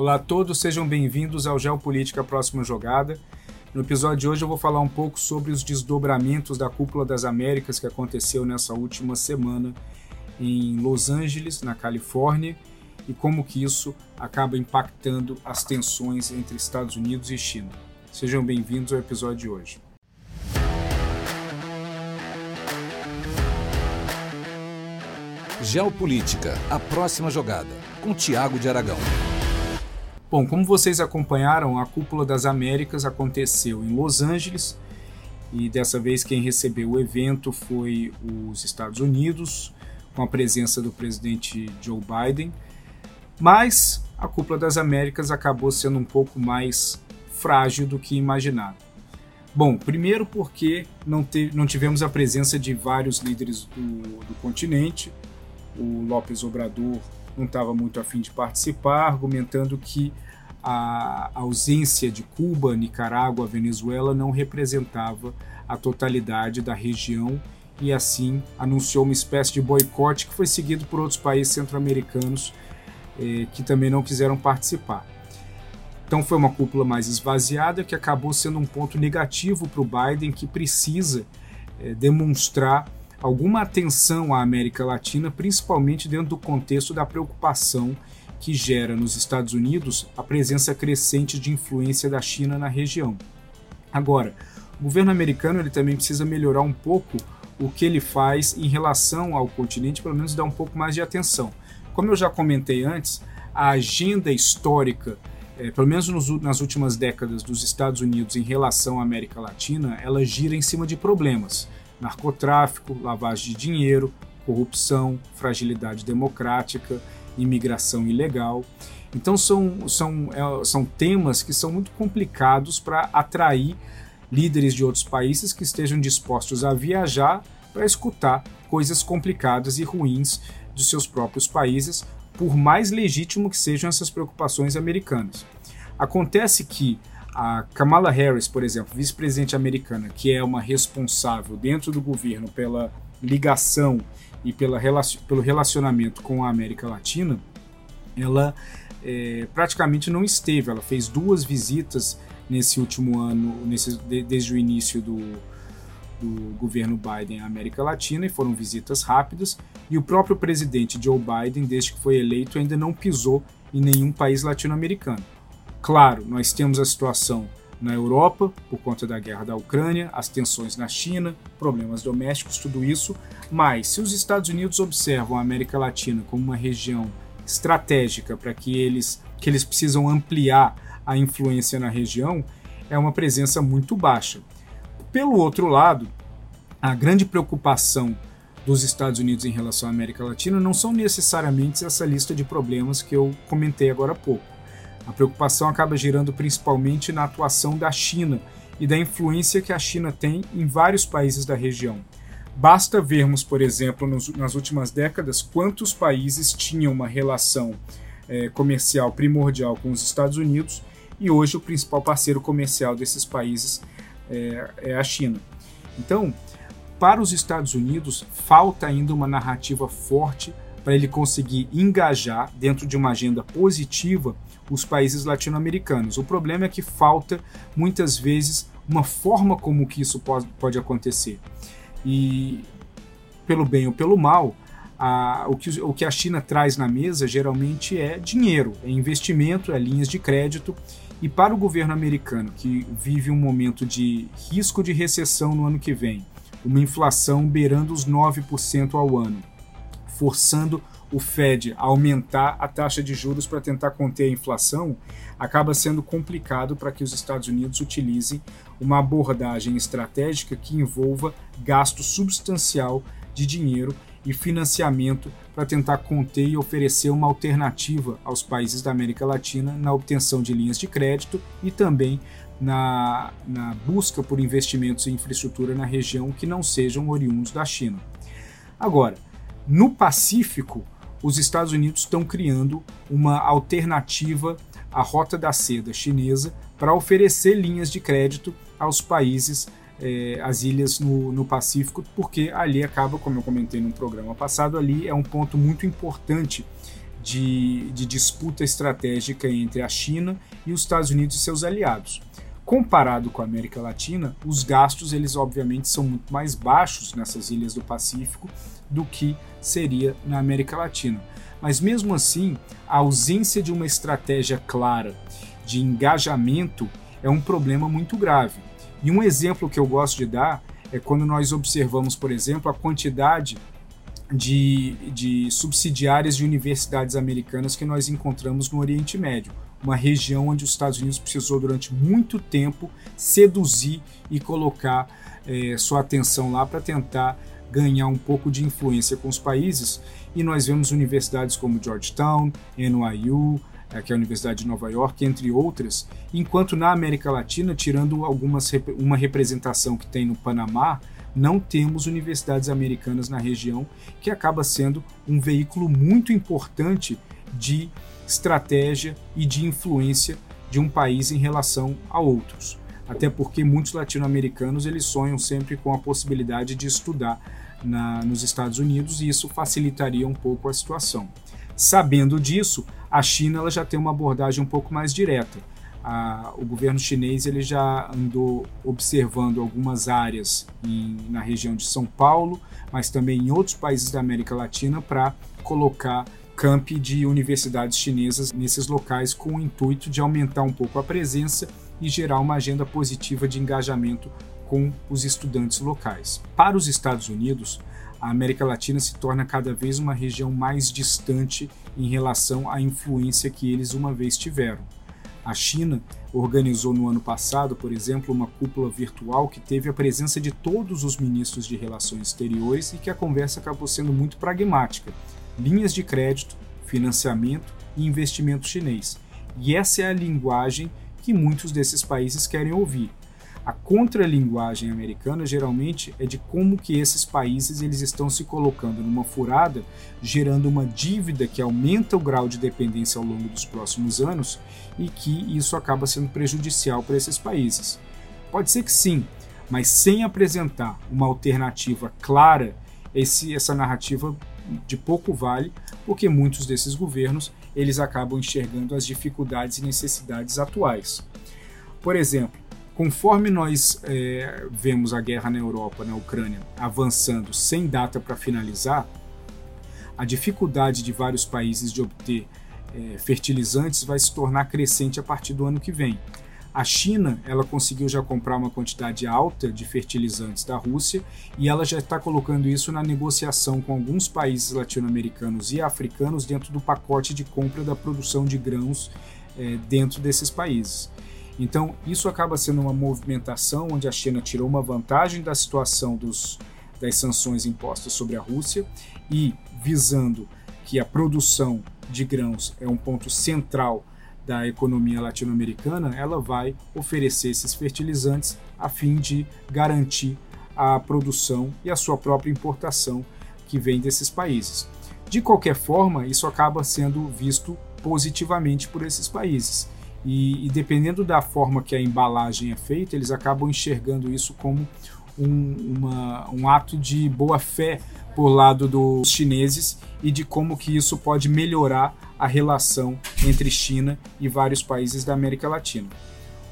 Olá a todos, sejam bem-vindos ao Geopolítica Próxima Jogada. No episódio de hoje eu vou falar um pouco sobre os desdobramentos da Cúpula das Américas que aconteceu nessa última semana em Los Angeles, na Califórnia, e como que isso acaba impactando as tensões entre Estados Unidos e China. Sejam bem-vindos ao episódio de hoje. Geopolítica, a próxima jogada, com Tiago de Aragão. Bom, como vocês acompanharam, a Cúpula das Américas aconteceu em Los Angeles e dessa vez quem recebeu o evento foi os Estados Unidos, com a presença do presidente Joe Biden. Mas a Cúpula das Américas acabou sendo um pouco mais frágil do que imaginado. Bom, primeiro porque não, te, não tivemos a presença de vários líderes do, do continente. O López Obrador não estava muito afim de participar, argumentando que a ausência de Cuba, Nicarágua, Venezuela não representava a totalidade da região e assim anunciou uma espécie de boicote que foi seguido por outros países centro-americanos eh, que também não quiseram participar. Então foi uma cúpula mais esvaziada que acabou sendo um ponto negativo para o Biden que precisa eh, demonstrar alguma atenção à América Latina, principalmente dentro do contexto da preocupação que gera nos Estados Unidos a presença crescente de influência da China na região. Agora, o governo americano ele também precisa melhorar um pouco o que ele faz em relação ao continente, pelo menos dar um pouco mais de atenção. Como eu já comentei antes, a agenda histórica, é, pelo menos nos, nas últimas décadas dos Estados Unidos em relação à América Latina, ela gira em cima de problemas narcotráfico, lavagem de dinheiro, corrupção, fragilidade democrática, imigração ilegal. Então são, são, é, são temas que são muito complicados para atrair líderes de outros países que estejam dispostos a viajar para escutar coisas complicadas e ruins de seus próprios países, por mais legítimo que sejam essas preocupações americanas. Acontece que a Kamala Harris, por exemplo, vice-presidente americana, que é uma responsável dentro do governo pela ligação e pela, pelo relacionamento com a América Latina, ela é, praticamente não esteve. Ela fez duas visitas nesse último ano, nesse, desde o início do, do governo Biden à América Latina, e foram visitas rápidas. E o próprio presidente Joe Biden, desde que foi eleito, ainda não pisou em nenhum país latino-americano. Claro, nós temos a situação na Europa, por conta da guerra da Ucrânia, as tensões na China, problemas domésticos, tudo isso. Mas se os Estados Unidos observam a América Latina como uma região estratégica para que eles que eles precisam ampliar a influência na região, é uma presença muito baixa. Pelo outro lado, a grande preocupação dos Estados Unidos em relação à América Latina não são necessariamente essa lista de problemas que eu comentei agora há pouco a preocupação acaba girando principalmente na atuação da China e da influência que a China tem em vários países da região. Basta vermos, por exemplo, nos, nas últimas décadas, quantos países tinham uma relação é, comercial primordial com os Estados Unidos e hoje o principal parceiro comercial desses países é, é a China. Então, para os Estados Unidos, falta ainda uma narrativa forte para ele conseguir engajar dentro de uma agenda positiva os países latino-americanos. O problema é que falta muitas vezes uma forma como que isso pode, acontecer. E pelo bem ou pelo mal, a, o, que, o que a China traz na mesa geralmente é dinheiro, é investimento, é linhas de crédito. E para o governo americano, que vive um momento de risco de recessão no ano que vem, uma inflação beirando os 9% ao ano, forçando o Fed a aumentar a taxa de juros para tentar conter a inflação, acaba sendo complicado para que os Estados Unidos utilizem uma abordagem estratégica que envolva gasto substancial de dinheiro e financiamento para tentar conter e oferecer uma alternativa aos países da América Latina na obtenção de linhas de crédito e também na, na busca por investimentos em infraestrutura na região que não sejam oriundos da China. Agora, no Pacífico, os Estados Unidos estão criando uma alternativa à Rota da Seda chinesa para oferecer linhas de crédito aos países, eh, as ilhas no, no Pacífico, porque ali acaba, como eu comentei no programa passado, ali é um ponto muito importante de, de disputa estratégica entre a China e os Estados Unidos e seus aliados. Comparado com a América Latina, os gastos eles obviamente são muito mais baixos nessas ilhas do Pacífico do que seria na América Latina. Mas mesmo assim, a ausência de uma estratégia clara de engajamento é um problema muito grave. E um exemplo que eu gosto de dar é quando nós observamos, por exemplo, a quantidade de, de subsidiárias de universidades americanas que nós encontramos no Oriente Médio, uma região onde os Estados Unidos precisou durante muito tempo seduzir e colocar é, sua atenção lá para tentar ganhar um pouco de influência com os países. E nós vemos universidades como Georgetown, NYU, é, que é a Universidade de Nova York, entre outras, enquanto na América Latina, tirando algumas uma representação que tem no Panamá, não temos universidades americanas na região, que acaba sendo um veículo muito importante de estratégia e de influência de um país em relação a outros. Até porque muitos latino-americanos eles sonham sempre com a possibilidade de estudar na, nos Estados Unidos e isso facilitaria um pouco a situação. Sabendo disso, a China ela já tem uma abordagem um pouco mais direta a, o governo chinês ele já andou observando algumas áreas em, na região de São Paulo, mas também em outros países da América Latina para colocar campi de universidades chinesas nesses locais com o intuito de aumentar um pouco a presença e gerar uma agenda positiva de engajamento com os estudantes locais. Para os Estados Unidos, a América Latina se torna cada vez uma região mais distante em relação à influência que eles uma vez tiveram. A China organizou no ano passado, por exemplo, uma cúpula virtual que teve a presença de todos os ministros de relações exteriores e que a conversa acabou sendo muito pragmática: linhas de crédito, financiamento e investimento chinês. E essa é a linguagem que muitos desses países querem ouvir. A contralinguagem americana geralmente é de como que esses países eles estão se colocando numa furada, gerando uma dívida que aumenta o grau de dependência ao longo dos próximos anos e que isso acaba sendo prejudicial para esses países. Pode ser que sim, mas sem apresentar uma alternativa clara, esse, essa narrativa de pouco vale, porque muitos desses governos eles acabam enxergando as dificuldades e necessidades atuais. Por exemplo, Conforme nós é, vemos a guerra na Europa, na Ucrânia, avançando sem data para finalizar, a dificuldade de vários países de obter é, fertilizantes vai se tornar crescente a partir do ano que vem. A China ela conseguiu já comprar uma quantidade alta de fertilizantes da Rússia e ela já está colocando isso na negociação com alguns países latino-americanos e africanos dentro do pacote de compra da produção de grãos é, dentro desses países. Então, isso acaba sendo uma movimentação onde a China tirou uma vantagem da situação dos, das sanções impostas sobre a Rússia e visando que a produção de grãos é um ponto central da economia latino-americana, ela vai oferecer esses fertilizantes a fim de garantir a produção e a sua própria importação que vem desses países. De qualquer forma, isso acaba sendo visto positivamente por esses países. E, e, dependendo da forma que a embalagem é feita, eles acabam enxergando isso como um, uma, um ato de boa fé por lado dos chineses e de como que isso pode melhorar a relação entre China e vários países da América Latina.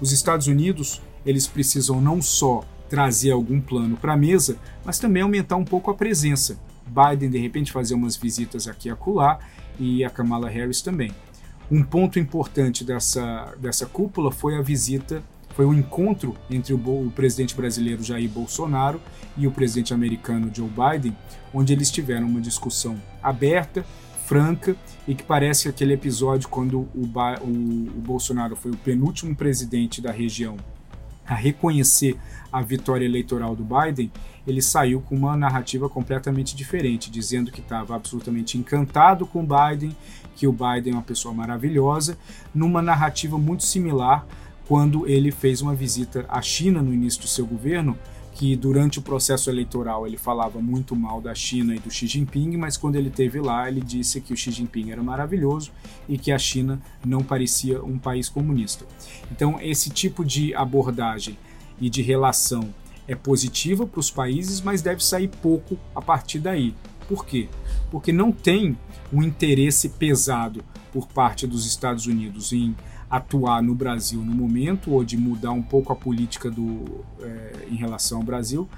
Os Estados Unidos eles precisam não só trazer algum plano para a mesa, mas também aumentar um pouco a presença. Biden de repente fazer umas visitas aqui e acolá e a Kamala Harris também. Um ponto importante dessa, dessa cúpula foi a visita, foi o encontro entre o, o presidente brasileiro Jair Bolsonaro e o presidente americano Joe Biden, onde eles tiveram uma discussão aberta, franca e que parece aquele episódio quando o, o, o Bolsonaro foi o penúltimo presidente da região a reconhecer a vitória eleitoral do Biden, ele saiu com uma narrativa completamente diferente, dizendo que estava absolutamente encantado com o Biden, que o Biden é uma pessoa maravilhosa, numa narrativa muito similar quando ele fez uma visita à China no início do seu governo, que durante o processo eleitoral ele falava muito mal da China e do Xi Jinping, mas quando ele teve lá, ele disse que o Xi Jinping era maravilhoso e que a China não parecia um país comunista. Então, esse tipo de abordagem e de relação é positiva para os países, mas deve sair pouco a partir daí. Por quê? Porque não tem um interesse pesado por parte dos Estados Unidos em atuar no Brasil no momento ou de mudar um pouco a política do, é, em relação ao Brasil,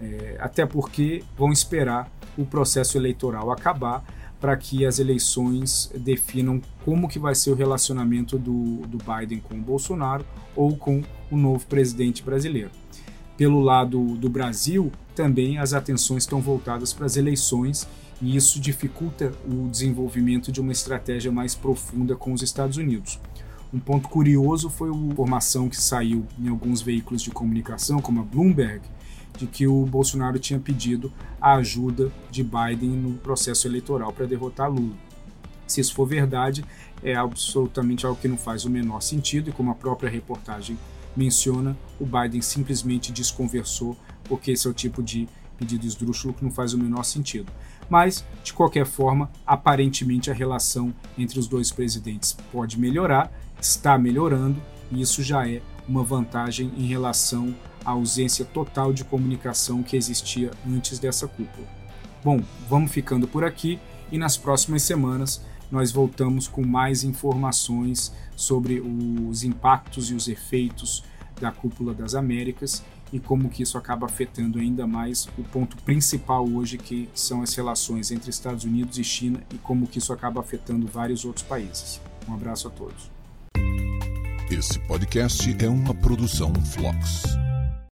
é, até porque vão esperar o processo eleitoral acabar para que as eleições definam como que vai ser o relacionamento do, do Biden com o Bolsonaro ou com o novo presidente brasileiro. Pelo lado do Brasil, também as atenções estão voltadas para as eleições e isso dificulta o desenvolvimento de uma estratégia mais profunda com os Estados Unidos. Um ponto curioso foi a informação que saiu em alguns veículos de comunicação, como a Bloomberg, de que o Bolsonaro tinha pedido a ajuda de Biden no processo eleitoral para derrotar Lula. Se isso for verdade, é absolutamente algo que não faz o menor sentido, e como a própria reportagem menciona, o Biden simplesmente desconversou, porque esse é o tipo de pedido esdrúxulo que não faz o menor sentido. Mas, de qualquer forma, aparentemente a relação entre os dois presidentes pode melhorar, está melhorando, e isso já é uma vantagem em relação a ausência total de comunicação que existia antes dessa cúpula. Bom, vamos ficando por aqui e nas próximas semanas nós voltamos com mais informações sobre os impactos e os efeitos da cúpula das Américas e como que isso acaba afetando ainda mais o ponto principal hoje que são as relações entre Estados Unidos e China e como que isso acaba afetando vários outros países. Um abraço a todos. Esse podcast é uma produção Flux.